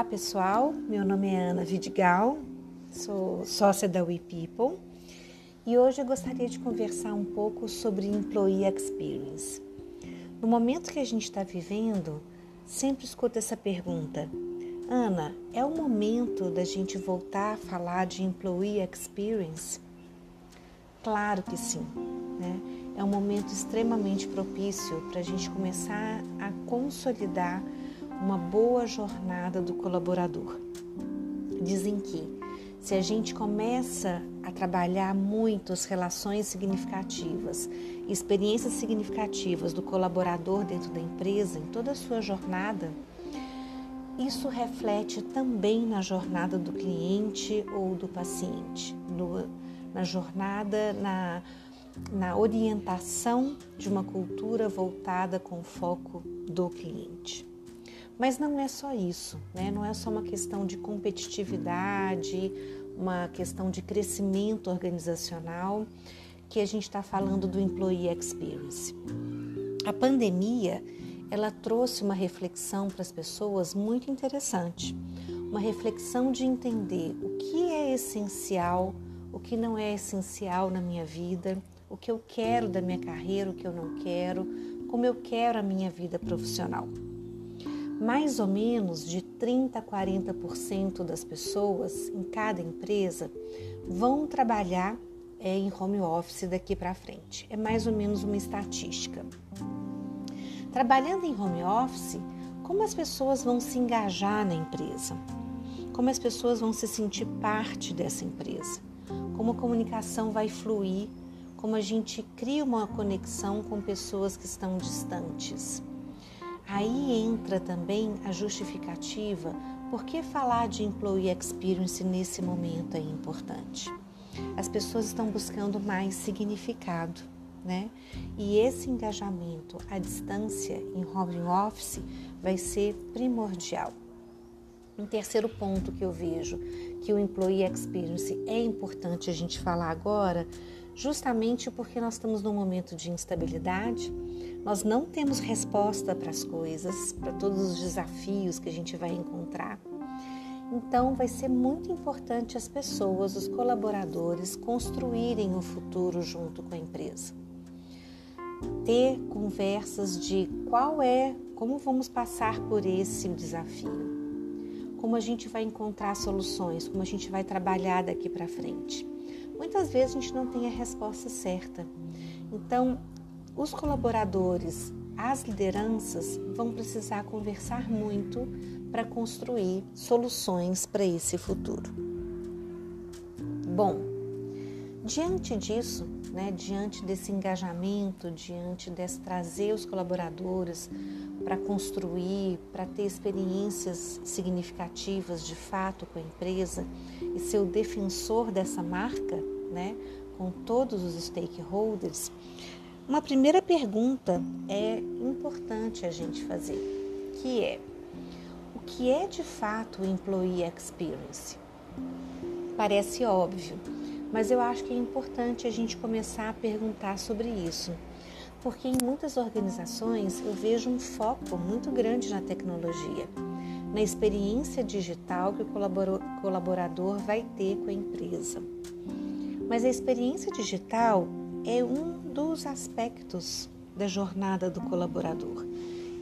Olá pessoal, meu nome é Ana Vidigal, sou sócia da We People e hoje eu gostaria de conversar um pouco sobre Employee Experience. No momento que a gente está vivendo, sempre escuto essa pergunta: Ana, é o momento da gente voltar a falar de Employee Experience? Claro que sim, né? É um momento extremamente propício para a gente começar a consolidar uma boa jornada do colaborador. Dizem que se a gente começa a trabalhar muito as relações significativas, experiências significativas do colaborador dentro da empresa, em toda a sua jornada, isso reflete também na jornada do cliente ou do paciente, no, na jornada, na, na orientação de uma cultura voltada com foco do cliente. Mas não é só isso, né? não é só uma questão de competitividade, uma questão de crescimento organizacional que a gente está falando do Employee Experience. A pandemia ela trouxe uma reflexão para as pessoas muito interessante, uma reflexão de entender o que é essencial, o que não é essencial na minha vida, o que eu quero da minha carreira, o que eu não quero, como eu quero a minha vida profissional mais ou menos de 30 a 40% das pessoas em cada empresa vão trabalhar é, em home office daqui para frente. É mais ou menos uma estatística. Trabalhando em home office, como as pessoas vão se engajar na empresa? Como as pessoas vão se sentir parte dessa empresa? Como a comunicação vai fluir? Como a gente cria uma conexão com pessoas que estão distantes? Aí entra também a justificativa por que falar de employee experience nesse momento é importante. As pessoas estão buscando mais significado, né? E esse engajamento à distância em home office vai ser primordial. Um terceiro ponto que eu vejo que o employee experience é importante a gente falar agora justamente porque nós estamos num momento de instabilidade, nós não temos resposta para as coisas, para todos os desafios que a gente vai encontrar. Então, vai ser muito importante as pessoas, os colaboradores, construírem o futuro junto com a empresa. Ter conversas de qual é, como vamos passar por esse desafio, como a gente vai encontrar soluções, como a gente vai trabalhar daqui para frente. Muitas vezes a gente não tem a resposta certa. Então, os colaboradores, as lideranças vão precisar conversar muito para construir soluções para esse futuro. Bom, diante disso, né, diante desse engajamento, diante desse trazer os colaboradores para construir, para ter experiências significativas de fato com a empresa e ser o defensor dessa marca, né, com todos os stakeholders, uma primeira pergunta é importante a gente fazer, que é o que é de fato o employee experience? Parece óbvio, mas eu acho que é importante a gente começar a perguntar sobre isso porque em muitas organizações eu vejo um foco muito grande na tecnologia, na experiência digital que o colaborador vai ter com a empresa. Mas a experiência digital é um dos aspectos da jornada do colaborador.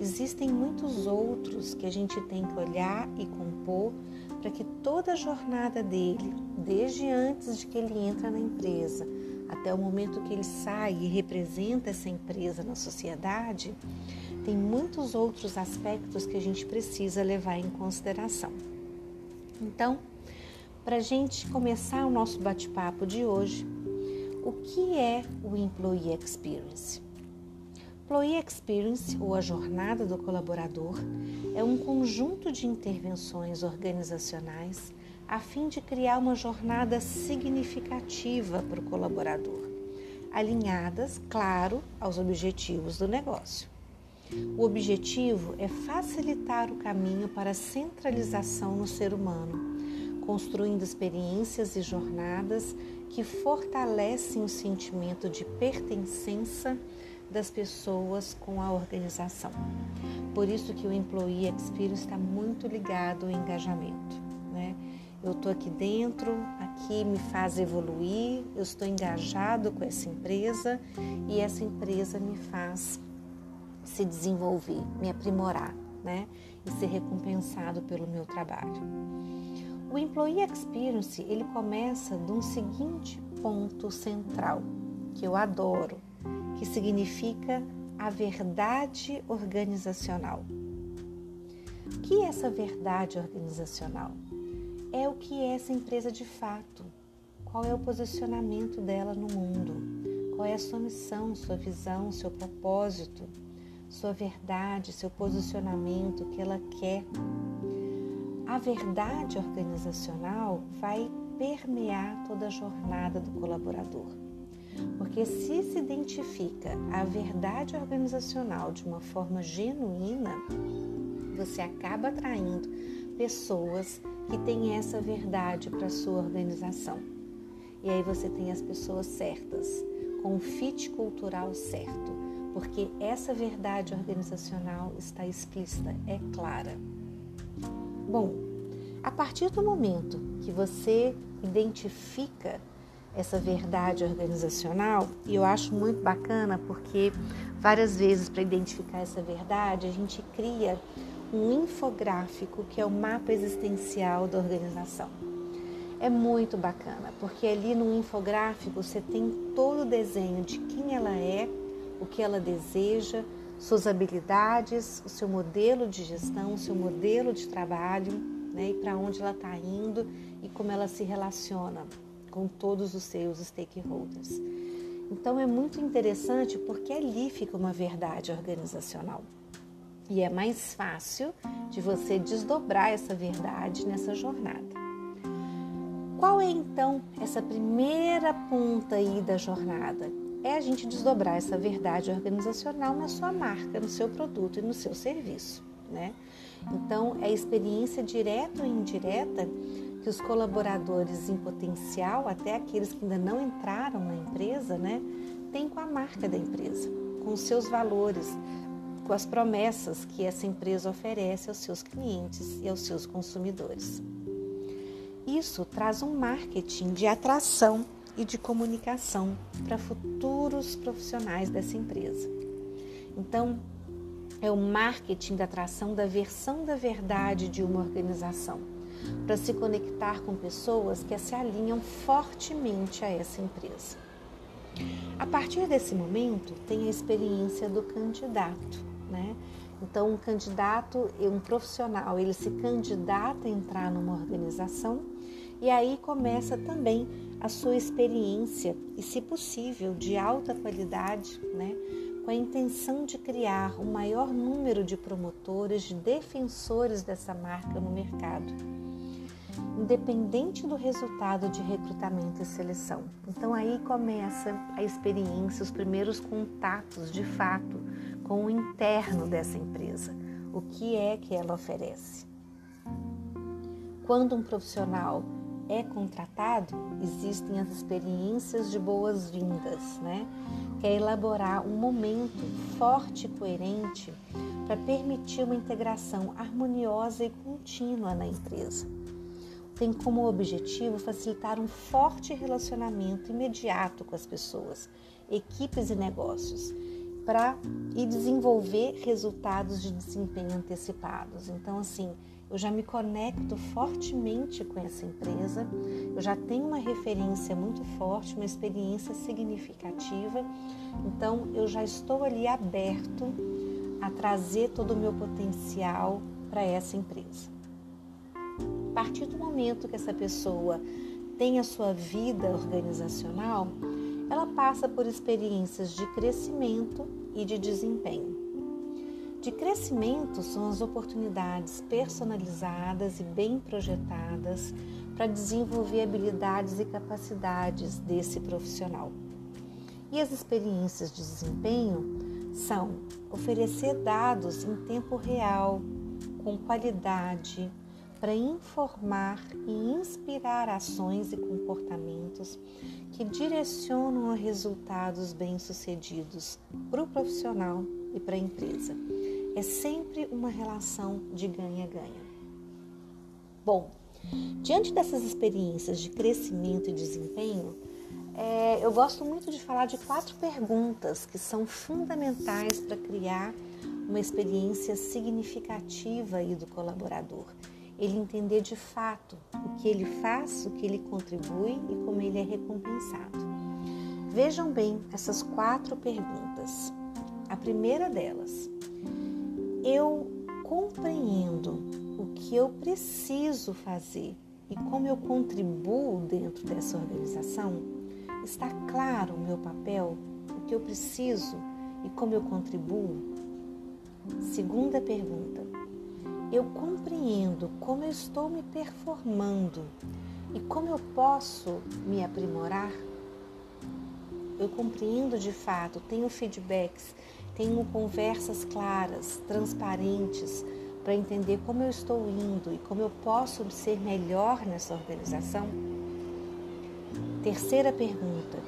Existem muitos outros que a gente tem que olhar e compor para que toda a jornada dele, desde antes de que ele entra na empresa, até o momento que ele sai e representa essa empresa na sociedade, tem muitos outros aspectos que a gente precisa levar em consideração. Então, para a gente começar o nosso bate-papo de hoje, o que é o Employee Experience? Employee Experience, ou a jornada do colaborador, é um conjunto de intervenções organizacionais a fim de criar uma jornada significativa para o colaborador, alinhadas, claro, aos objetivos do negócio. O objetivo é facilitar o caminho para a centralização no ser humano, construindo experiências e jornadas que fortalecem o sentimento de pertencença das pessoas com a organização. por isso que o Employee Experience está muito ligado ao engajamento. Né? Eu estou aqui dentro, aqui me faz evoluir, eu estou engajado com essa empresa e essa empresa me faz se desenvolver, me aprimorar, né? E ser recompensado pelo meu trabalho. O Employee Experience, ele começa de um seguinte ponto central, que eu adoro, que significa a verdade organizacional. O que é essa verdade organizacional? É o que é essa empresa de fato. Qual é o posicionamento dela no mundo? Qual é a sua missão, sua visão, seu propósito, sua verdade, seu posicionamento, o que ela quer? A verdade organizacional vai permear toda a jornada do colaborador. Porque se se identifica a verdade organizacional de uma forma genuína, você acaba atraindo pessoas que têm essa verdade para sua organização. E aí você tem as pessoas certas, com o fit cultural certo, porque essa verdade organizacional está explícita, é clara. Bom, a partir do momento que você identifica essa verdade organizacional, e eu acho muito bacana porque várias vezes para identificar essa verdade a gente cria um infográfico que é o mapa existencial da organização. É muito bacana, porque ali no infográfico você tem todo o desenho de quem ela é, o que ela deseja, suas habilidades, o seu modelo de gestão, o seu modelo de trabalho, né, e para onde ela está indo e como ela se relaciona com todos os seus stakeholders. Então é muito interessante porque ali fica uma verdade organizacional. E é mais fácil de você desdobrar essa verdade nessa jornada. Qual é então essa primeira ponta aí da jornada? É a gente desdobrar essa verdade organizacional na sua marca, no seu produto e no seu serviço, né? Então, é experiência direta ou indireta que os colaboradores em potencial, até aqueles que ainda não entraram na empresa, né, têm com a marca da empresa, com os seus valores, com as promessas que essa empresa oferece aos seus clientes e aos seus consumidores. Isso traz um marketing de atração e de comunicação para futuros profissionais dessa empresa. Então, é o marketing da atração da versão da verdade de uma organização para se conectar com pessoas que se alinham fortemente a essa empresa. A partir desse momento, tem a experiência do candidato, né? Então, um candidato, um profissional, ele se candidata a entrar numa organização e aí começa também a sua experiência e, se possível, de alta qualidade, né? Com a intenção de criar o maior número de promotores, de defensores dessa marca no mercado independente do resultado de recrutamento e seleção. Então aí começa a experiência, os primeiros contatos de fato com o interno dessa empresa. O que é que ela oferece? Quando um profissional é contratado, existem as experiências de boas-vindas, né? Que é elaborar um momento forte e coerente para permitir uma integração harmoniosa e contínua na empresa tem como objetivo facilitar um forte relacionamento imediato com as pessoas, equipes e negócios, para e desenvolver resultados de desempenho antecipados. Então, assim, eu já me conecto fortemente com essa empresa, eu já tenho uma referência muito forte, uma experiência significativa, então eu já estou ali aberto a trazer todo o meu potencial para essa empresa. A partir do momento que essa pessoa tem a sua vida organizacional, ela passa por experiências de crescimento e de desempenho. De crescimento são as oportunidades personalizadas e bem projetadas para desenvolver habilidades e capacidades desse profissional. E as experiências de desempenho são oferecer dados em tempo real, com qualidade, para informar e inspirar ações e comportamentos que direcionam a resultados bem-sucedidos para o profissional e para a empresa. É sempre uma relação de ganha-ganha. Bom, diante dessas experiências de crescimento e desempenho, é, eu gosto muito de falar de quatro perguntas que são fundamentais para criar uma experiência significativa aí do colaborador. Ele entender de fato o que ele faz, o que ele contribui e como ele é recompensado. Vejam bem essas quatro perguntas. A primeira delas, eu compreendo o que eu preciso fazer e como eu contribuo dentro dessa organização? Está claro o meu papel, o que eu preciso e como eu contribuo? Segunda pergunta. Eu compreendo como eu estou me performando e como eu posso me aprimorar? Eu compreendo de fato, tenho feedbacks, tenho conversas claras, transparentes, para entender como eu estou indo e como eu posso ser melhor nessa organização? Terceira pergunta: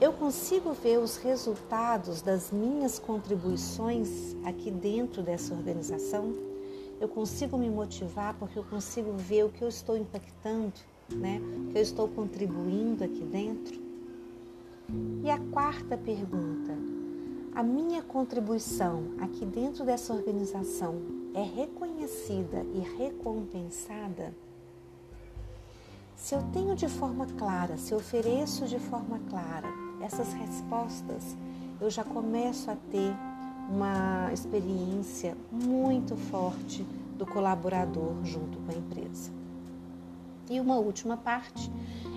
eu consigo ver os resultados das minhas contribuições aqui dentro dessa organização? Eu consigo me motivar porque eu consigo ver o que eu estou impactando, né? O que eu estou contribuindo aqui dentro? E a quarta pergunta: a minha contribuição aqui dentro dessa organização é reconhecida e recompensada? Se eu tenho de forma clara, se eu ofereço de forma clara essas respostas, eu já começo a ter uma experiência muito forte do colaborador junto com a empresa. E uma última parte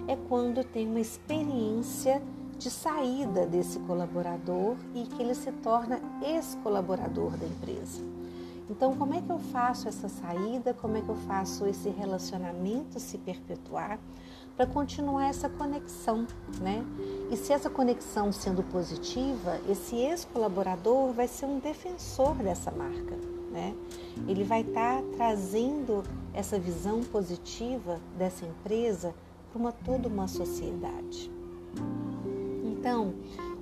é quando tenho uma experiência de saída desse colaborador e que ele se torna ex-colaborador da empresa. Então, como é que eu faço essa saída? Como é que eu faço esse relacionamento se perpetuar para continuar essa conexão, né? E se essa conexão sendo positiva, esse ex-colaborador vai ser um defensor dessa marca, né? Ele vai estar tá trazendo essa visão positiva dessa empresa para uma toda uma sociedade. Então,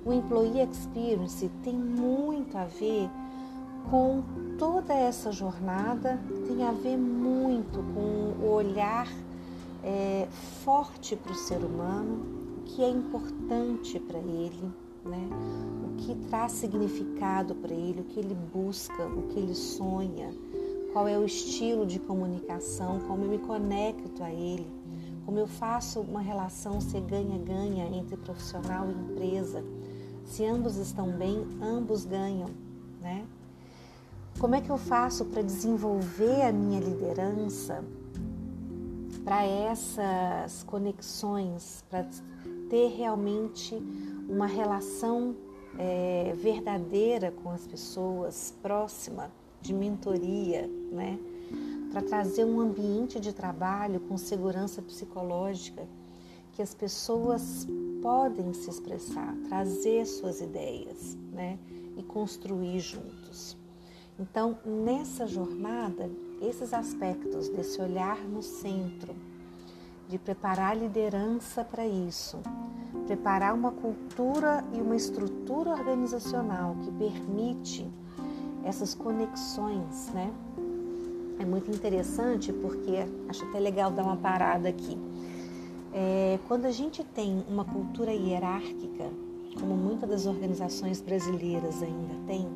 o employee experience tem muito a ver com toda essa jornada tem a ver muito com o olhar é, forte para o ser humano, o que é importante para ele, né? o que traz significado para ele, o que ele busca, o que ele sonha, qual é o estilo de comunicação, como eu me conecto a ele, como eu faço uma relação ser ganha-ganha entre profissional e empresa. Se ambos estão bem, ambos ganham, né? Como é que eu faço para desenvolver a minha liderança para essas conexões, para ter realmente uma relação é, verdadeira com as pessoas, próxima, de mentoria, né? Para trazer um ambiente de trabalho com segurança psicológica, que as pessoas podem se expressar, trazer suas ideias, né? E construir juntos. Então, nessa jornada, esses aspectos desse olhar no centro, de preparar a liderança para isso, preparar uma cultura e uma estrutura organizacional que permite essas conexões, né? É muito interessante porque acho até legal dar uma parada aqui. É, quando a gente tem uma cultura hierárquica, como muitas das organizações brasileiras ainda têm,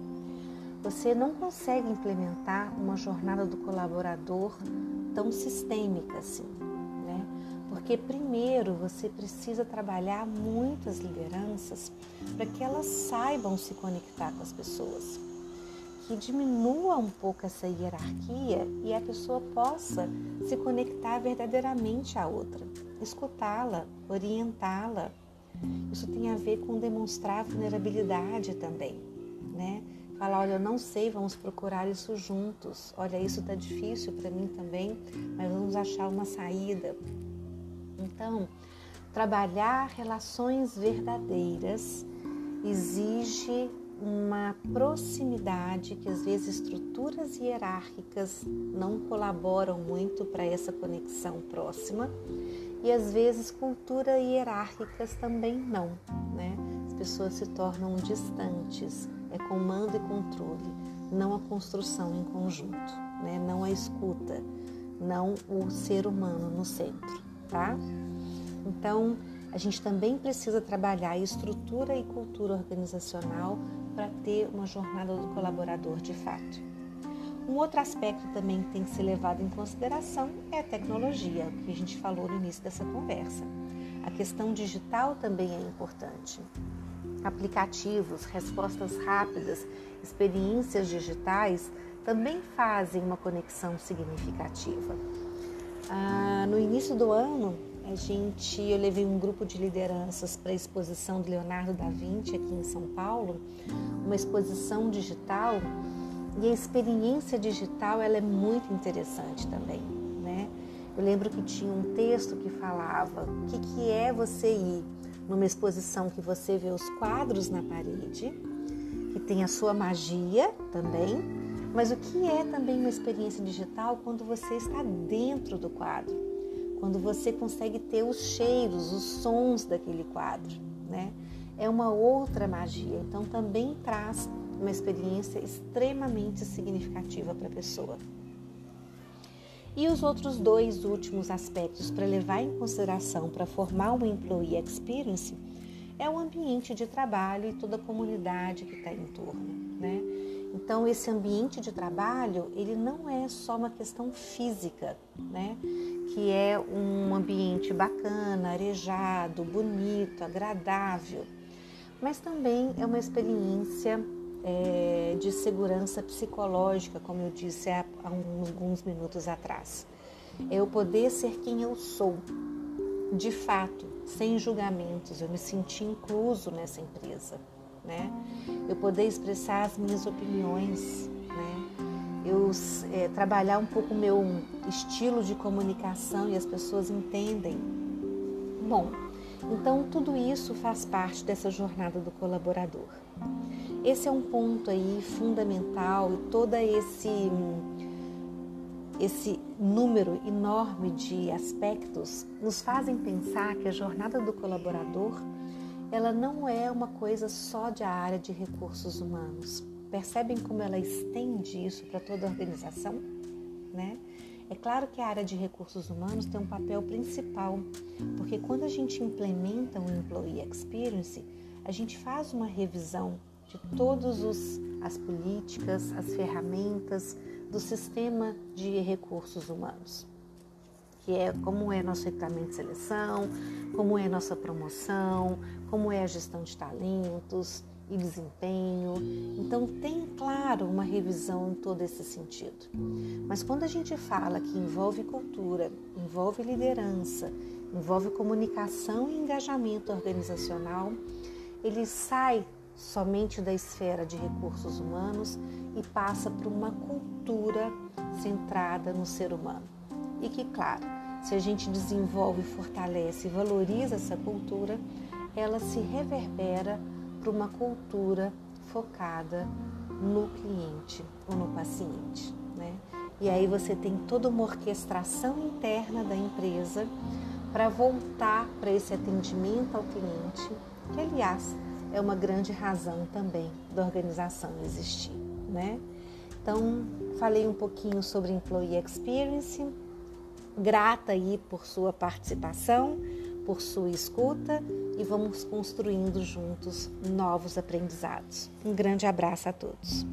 você não consegue implementar uma jornada do colaborador tão sistêmica assim, né? Porque primeiro você precisa trabalhar muitas lideranças para que elas saibam se conectar com as pessoas, que diminua um pouco essa hierarquia e a pessoa possa se conectar verdadeiramente à outra, escutá-la, orientá-la. Isso tem a ver com demonstrar vulnerabilidade também, né? Falar, olha, eu não sei, vamos procurar isso juntos. Olha, isso está difícil para mim também, mas vamos achar uma saída. Então, trabalhar relações verdadeiras exige uma proximidade que às vezes estruturas hierárquicas não colaboram muito para essa conexão próxima e às vezes culturas hierárquicas também não, né? As pessoas se tornam distantes é comando e controle. não a construção em conjunto, né? não a escuta, não o ser humano no centro, tá? Então, a gente também precisa trabalhar estrutura e cultura organizacional para ter uma jornada do colaborador de fato. Um outro aspecto também que tem que ser levado em consideração é a tecnologia, que a gente falou no início dessa conversa. A questão digital também é importante. Aplicativos, respostas rápidas, experiências digitais também fazem uma conexão significativa. Ah, no início do ano, a gente, eu levei um grupo de lideranças para a exposição do Leonardo da Vinci aqui em São Paulo, uma exposição digital e a experiência digital ela é muito interessante também, né? Eu lembro que tinha um texto que falava o que, que é você ir numa exposição que você vê os quadros na parede, que tem a sua magia também, mas o que é também uma experiência digital quando você está dentro do quadro, quando você consegue ter os cheiros, os sons daquele quadro, né? É uma outra magia, então também traz uma experiência extremamente significativa para a pessoa. E os outros dois últimos aspectos para levar em consideração para formar uma employee experience é o ambiente de trabalho e toda a comunidade que está em torno, né? Então esse ambiente de trabalho ele não é só uma questão física, né? Que é um ambiente bacana, arejado, bonito, agradável, mas também é uma experiência é, de segurança psicológica, como eu disse há, há alguns minutos atrás. É eu poder ser quem eu sou, de fato, sem julgamentos, eu me senti incluso nessa empresa, né? Eu poder expressar as minhas opiniões, né? Eu é, trabalhar um pouco o meu estilo de comunicação e as pessoas entendem. Bom, então tudo isso faz parte dessa jornada do colaborador. Esse é um ponto aí fundamental e todo esse esse número enorme de aspectos nos fazem pensar que a jornada do colaborador ela não é uma coisa só de área de recursos humanos. Percebem como ela estende isso para toda a organização, né? É claro que a área de recursos humanos tem um papel principal, porque quando a gente implementa o um Employee Experience, a gente faz uma revisão de todas as políticas, as ferramentas do sistema de recursos humanos, que é como é nosso recrutamento de seleção, como é nossa promoção, como é a gestão de talentos e desempenho. Então tem, claro, uma revisão em todo esse sentido. Mas quando a gente fala que envolve cultura, envolve liderança, envolve comunicação e engajamento organizacional, ele sai somente da esfera de recursos humanos e passa por uma cultura centrada no ser humano. E que, claro, se a gente desenvolve, fortalece e valoriza essa cultura, ela se reverbera para uma cultura focada no cliente ou no paciente. Né? E aí você tem toda uma orquestração interna da empresa para voltar para esse atendimento ao cliente, que aliás é uma grande razão também da organização existir, né? Então, falei um pouquinho sobre Employee Experience, grata aí por sua participação, por sua escuta e vamos construindo juntos novos aprendizados. Um grande abraço a todos.